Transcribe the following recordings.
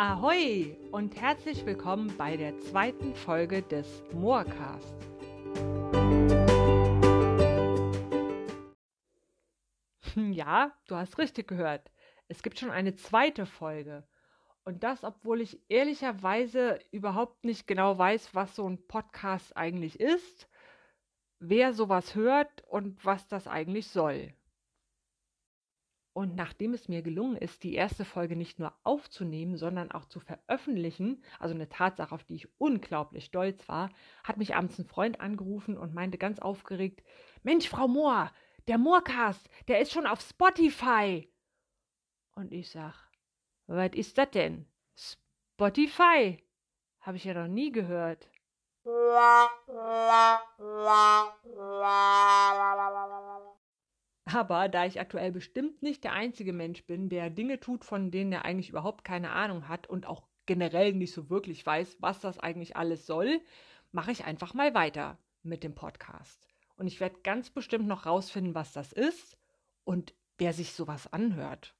Ahoi und herzlich willkommen bei der zweiten Folge des Moorcast. Ja, du hast richtig gehört. Es gibt schon eine zweite Folge. Und das, obwohl ich ehrlicherweise überhaupt nicht genau weiß, was so ein Podcast eigentlich ist, wer sowas hört und was das eigentlich soll. Und nachdem es mir gelungen ist, die erste Folge nicht nur aufzunehmen, sondern auch zu veröffentlichen, also eine Tatsache, auf die ich unglaublich stolz war, hat mich abends ein Freund angerufen und meinte ganz aufgeregt, Mensch, Frau Mohr, der Moorcast, der ist schon auf Spotify. Und ich sag, was ist das denn? Spotify? Habe ich ja noch nie gehört. Aber da ich aktuell bestimmt nicht der einzige Mensch bin, der Dinge tut, von denen er eigentlich überhaupt keine Ahnung hat und auch generell nicht so wirklich weiß, was das eigentlich alles soll, mache ich einfach mal weiter mit dem Podcast. Und ich werde ganz bestimmt noch rausfinden, was das ist und wer sich sowas anhört.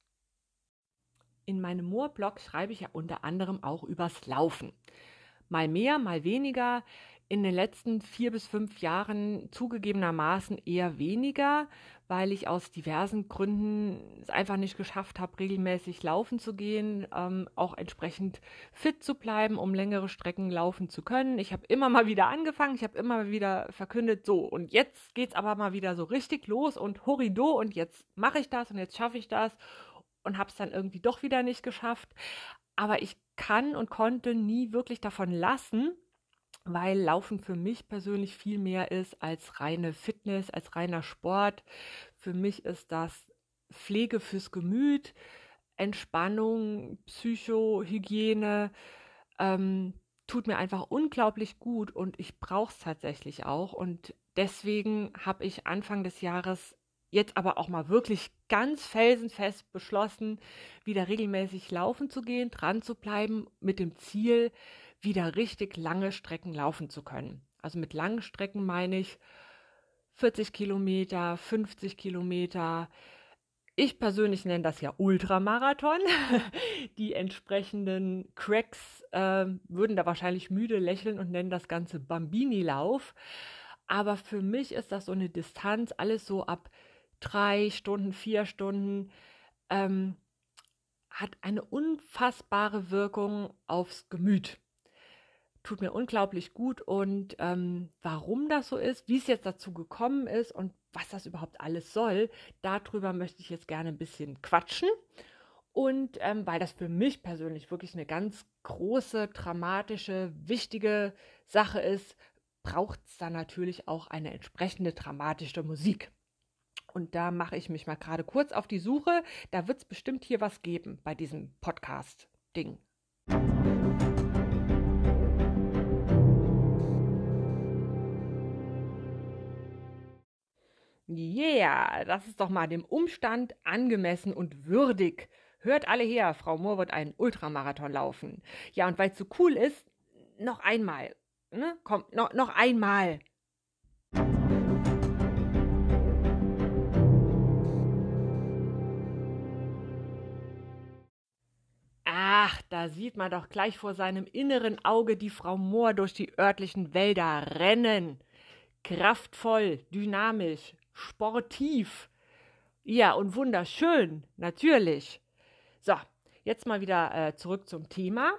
In meinem Moorblog schreibe ich ja unter anderem auch übers Laufen. Mal mehr, mal weniger in den letzten vier bis fünf Jahren zugegebenermaßen eher weniger, weil ich aus diversen Gründen es einfach nicht geschafft habe, regelmäßig laufen zu gehen, ähm, auch entsprechend fit zu bleiben, um längere Strecken laufen zu können. Ich habe immer mal wieder angefangen, ich habe immer wieder verkündet, so und jetzt geht es aber mal wieder so richtig los und horido und jetzt mache ich das und jetzt schaffe ich das und habe es dann irgendwie doch wieder nicht geschafft. Aber ich kann und konnte nie wirklich davon lassen, weil Laufen für mich persönlich viel mehr ist als reine Fitness, als reiner Sport. Für mich ist das Pflege fürs Gemüt, Entspannung, Psychohygiene. Ähm, tut mir einfach unglaublich gut und ich brauche es tatsächlich auch. Und deswegen habe ich Anfang des Jahres jetzt aber auch mal wirklich ganz felsenfest beschlossen, wieder regelmäßig laufen zu gehen, dran zu bleiben, mit dem Ziel, wieder richtig lange Strecken laufen zu können. Also mit langen Strecken meine ich 40 Kilometer, 50 Kilometer. Ich persönlich nenne das ja Ultramarathon. Die entsprechenden Cracks äh, würden da wahrscheinlich müde lächeln und nennen das Ganze Bambini-Lauf. Aber für mich ist das so eine Distanz, alles so ab drei Stunden, vier Stunden, ähm, hat eine unfassbare Wirkung aufs Gemüt tut mir unglaublich gut und ähm, warum das so ist, wie es jetzt dazu gekommen ist und was das überhaupt alles soll, darüber möchte ich jetzt gerne ein bisschen quatschen. Und ähm, weil das für mich persönlich wirklich eine ganz große, dramatische, wichtige Sache ist, braucht es dann natürlich auch eine entsprechende dramatische Musik. Und da mache ich mich mal gerade kurz auf die Suche. Da wird es bestimmt hier was geben bei diesem Podcast-Ding. Yeah, das ist doch mal dem Umstand angemessen und würdig. Hört alle her, Frau Mohr wird einen Ultramarathon laufen. Ja, und weil es so cool ist, noch einmal. Ne? Komm, noch, noch einmal. Ach, da sieht man doch gleich vor seinem inneren Auge die Frau Mohr durch die örtlichen Wälder rennen. Kraftvoll, dynamisch, sportiv. Ja, und wunderschön, natürlich. So, jetzt mal wieder äh, zurück zum Thema.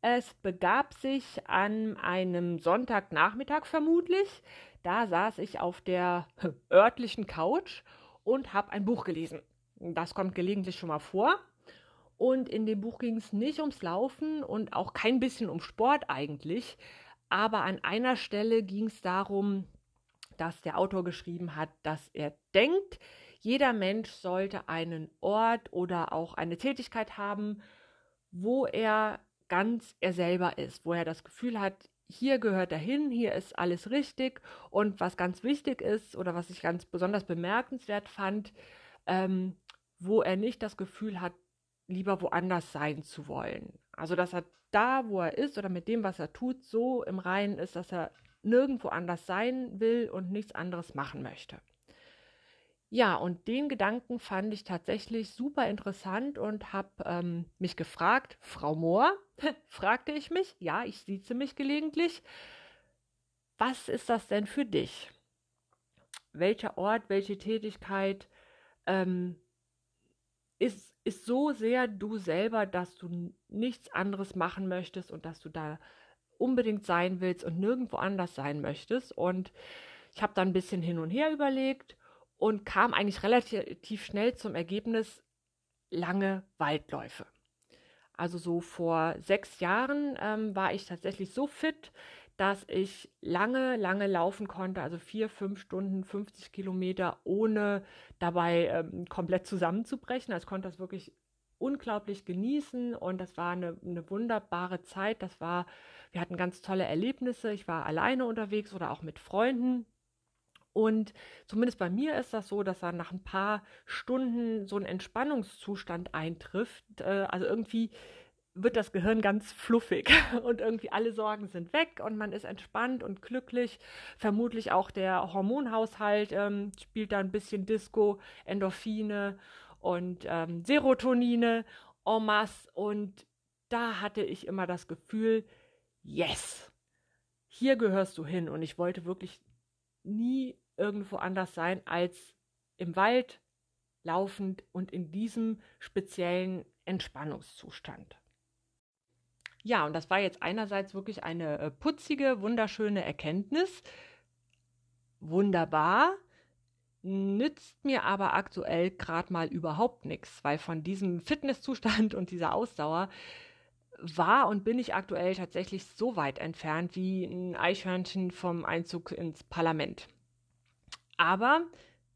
Es begab sich an einem Sonntagnachmittag vermutlich. Da saß ich auf der örtlichen Couch und habe ein Buch gelesen. Das kommt gelegentlich schon mal vor. Und in dem Buch ging es nicht ums Laufen und auch kein bisschen um Sport eigentlich. Aber an einer Stelle ging es darum, dass der Autor geschrieben hat, dass er denkt, jeder Mensch sollte einen Ort oder auch eine Tätigkeit haben, wo er ganz er selber ist, wo er das Gefühl hat, hier gehört er hin, hier ist alles richtig. Und was ganz wichtig ist oder was ich ganz besonders bemerkenswert fand, ähm, wo er nicht das Gefühl hat, lieber woanders sein zu wollen. Also, dass er da, wo er ist oder mit dem, was er tut, so im Reinen ist, dass er nirgendwo anders sein will und nichts anderes machen möchte. Ja, und den Gedanken fand ich tatsächlich super interessant und habe ähm, mich gefragt, Frau Mohr, fragte ich mich, ja, ich sieze mich gelegentlich, was ist das denn für dich? Welcher Ort, welche Tätigkeit ähm, ist, ist so sehr du selber, dass du nichts anderes machen möchtest und dass du da unbedingt sein willst und nirgendwo anders sein möchtest. Und ich habe dann ein bisschen hin und her überlegt und kam eigentlich relativ schnell zum Ergebnis lange Waldläufe. Also so vor sechs Jahren ähm, war ich tatsächlich so fit, dass ich lange, lange laufen konnte, also vier, fünf Stunden, 50 Kilometer, ohne dabei ähm, komplett zusammenzubrechen. Also ich konnte das wirklich unglaublich genießen und das war eine, eine wunderbare Zeit. Das war, wir hatten ganz tolle Erlebnisse. Ich war alleine unterwegs oder auch mit Freunden. Und zumindest bei mir ist das so, dass dann nach ein paar Stunden so ein Entspannungszustand eintrifft. Äh, also irgendwie wird das Gehirn ganz fluffig und irgendwie alle Sorgen sind weg und man ist entspannt und glücklich. Vermutlich auch der Hormonhaushalt ähm, spielt da ein bisschen Disco, Endorphine und ähm, Serotonine en masse. Und da hatte ich immer das Gefühl, yes, hier gehörst du hin. Und ich wollte wirklich nie irgendwo anders sein als im Wald laufend und in diesem speziellen Entspannungszustand. Ja, und das war jetzt einerseits wirklich eine äh, putzige, wunderschöne Erkenntnis. Wunderbar. Nützt mir aber aktuell gerade mal überhaupt nichts, weil von diesem Fitnesszustand und dieser Ausdauer war und bin ich aktuell tatsächlich so weit entfernt wie ein Eichhörnchen vom Einzug ins Parlament. Aber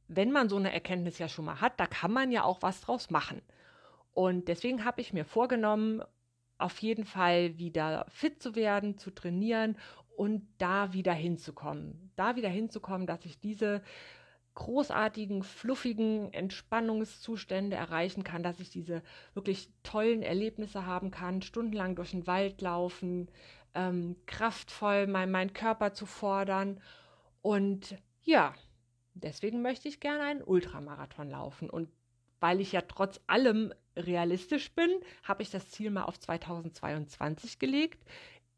wenn man so eine Erkenntnis ja schon mal hat, da kann man ja auch was draus machen. Und deswegen habe ich mir vorgenommen, auf jeden Fall wieder fit zu werden, zu trainieren und da wieder hinzukommen. Da wieder hinzukommen, dass ich diese großartigen, fluffigen Entspannungszustände erreichen kann, dass ich diese wirklich tollen Erlebnisse haben kann, stundenlang durch den Wald laufen, ähm, kraftvoll mein, meinen Körper zu fordern. Und ja, deswegen möchte ich gerne einen Ultramarathon laufen. Und weil ich ja trotz allem realistisch bin, habe ich das Ziel mal auf 2022 gelegt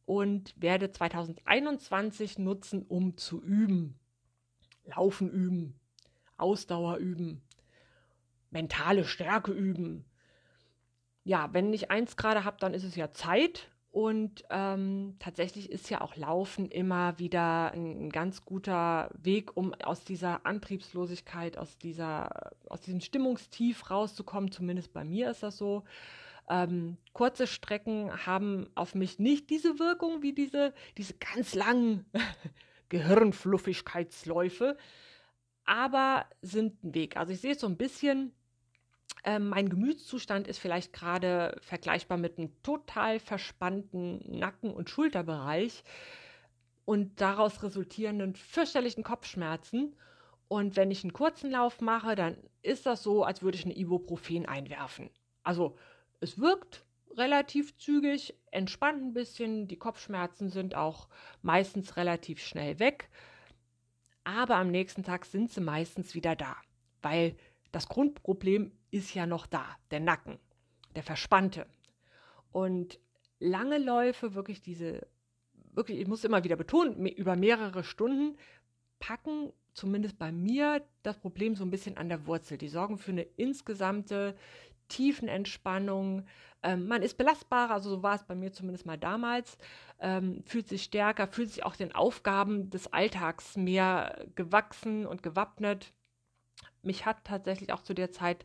und werde 2021 nutzen, um zu üben. Laufen üben, Ausdauer üben, mentale Stärke üben. Ja, wenn ich eins gerade habe, dann ist es ja Zeit und ähm, tatsächlich ist ja auch Laufen immer wieder ein, ein, ganz guter Weg, um aus dieser Antriebslosigkeit, aus, dieser, aus diesem Stimmungstief rauszukommen. Zumindest bei mir ist das so. Ähm, kurze Strecken haben auf mich nicht diese Wirkung wie diese, diese ganz langen Gehirnfluffigkeitsläufe, aber sind ein Weg. Also ich sehe es so ein bisschen ähm, mein Gemütszustand ist vielleicht gerade vergleichbar mit einem total verspannten Nacken- und Schulterbereich und daraus resultierenden fürchterlichen Kopfschmerzen. Und wenn ich einen kurzen Lauf mache, dann ist das so, als würde ich eine Ibuprofen einwerfen. Also es wirkt relativ zügig, entspannt ein bisschen, die Kopfschmerzen sind auch meistens relativ schnell weg, aber am nächsten Tag sind sie meistens wieder da, weil das Grundproblem ist ja noch da, der Nacken, der verspannte. Und lange Läufe, wirklich diese, wirklich, ich muss immer wieder betonen, über mehrere Stunden packen zumindest bei mir das Problem so ein bisschen an der Wurzel. Die sorgen für eine insgesamte Tiefenentspannung. Ähm, man ist belastbarer, also so war es bei mir zumindest mal damals, ähm, fühlt sich stärker, fühlt sich auch den Aufgaben des Alltags mehr gewachsen und gewappnet. Mich hat tatsächlich auch zu der Zeit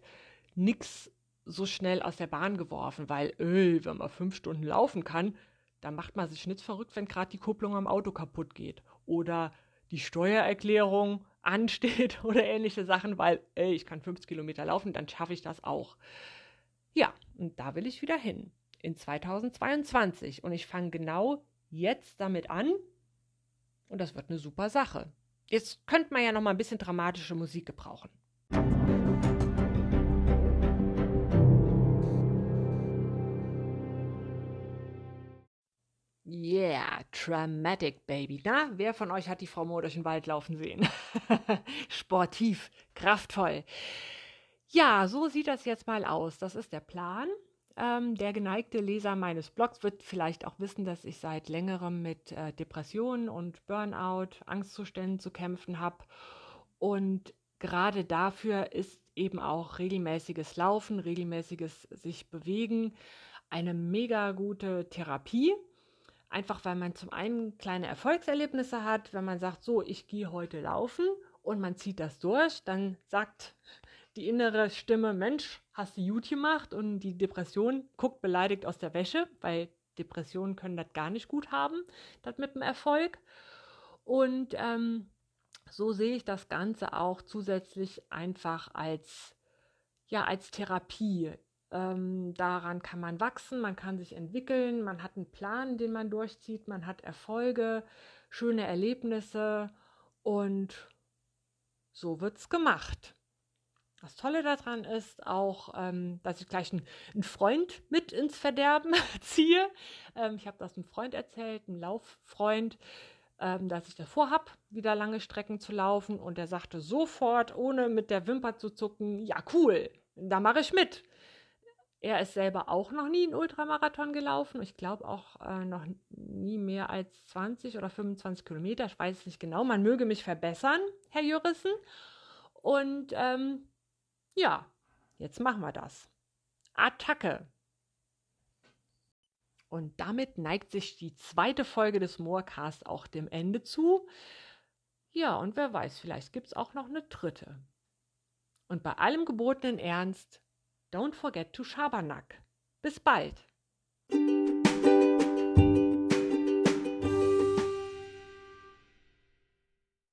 nichts so schnell aus der Bahn geworfen, weil, öh, wenn man fünf Stunden laufen kann, dann macht man sich nicht verrückt, wenn gerade die Kupplung am Auto kaputt geht. Oder die Steuererklärung ansteht oder ähnliche Sachen, weil, ey, ich kann 50 Kilometer laufen, dann schaffe ich das auch. Ja, und da will ich wieder hin. In 2022. Und ich fange genau jetzt damit an. Und das wird eine super Sache. Jetzt könnte man ja noch mal ein bisschen dramatische Musik gebrauchen. Yeah, Dramatic Baby. Na, wer von euch hat die Frau Mohr durch den Wald laufen sehen? Sportiv, kraftvoll. Ja, so sieht das jetzt mal aus. Das ist der Plan. Ähm, der geneigte Leser meines Blogs wird vielleicht auch wissen, dass ich seit längerem mit äh, Depressionen und Burnout, Angstzuständen zu kämpfen habe. Und gerade dafür ist eben auch regelmäßiges Laufen, regelmäßiges sich bewegen eine mega gute Therapie. Einfach weil man zum einen kleine Erfolgserlebnisse hat, wenn man sagt, so, ich gehe heute laufen und man zieht das durch, dann sagt die innere Stimme, Mensch, hast du gut gemacht und die Depression guckt beleidigt aus der Wäsche, weil Depressionen können das gar nicht gut haben, das mit dem Erfolg. Und ähm, so sehe ich das Ganze auch zusätzlich einfach als, ja, als Therapie. Ähm, daran kann man wachsen, man kann sich entwickeln, man hat einen Plan, den man durchzieht, man hat Erfolge, schöne Erlebnisse und so wird es gemacht. Das Tolle daran ist auch, ähm, dass ich gleich einen, einen, Freund mit ins Verderben ziehe. Ähm, ich habe das einem Freund erzählt, einem Lauffreund, ähm, dass ich davor habe, wieder lange Strecken zu laufen. Und er sagte sofort, ohne mit der Wimper zu zucken, ja cool, da mache ich mit. Er ist selber auch noch nie einen Ultramarathon gelaufen. Ich glaube auch äh, noch nie mehr als 20 oder 25 Kilometer. Ich weiß es nicht genau. Man möge mich verbessern, Herr Jürissen. Und ähm, ja, jetzt machen wir das. Attacke! Und damit neigt sich die zweite Folge des Moorcast auch dem Ende zu. Ja, und wer weiß, vielleicht gibt es auch noch eine dritte. Und bei allem gebotenen Ernst, don't forget to Schabernack. Bis bald!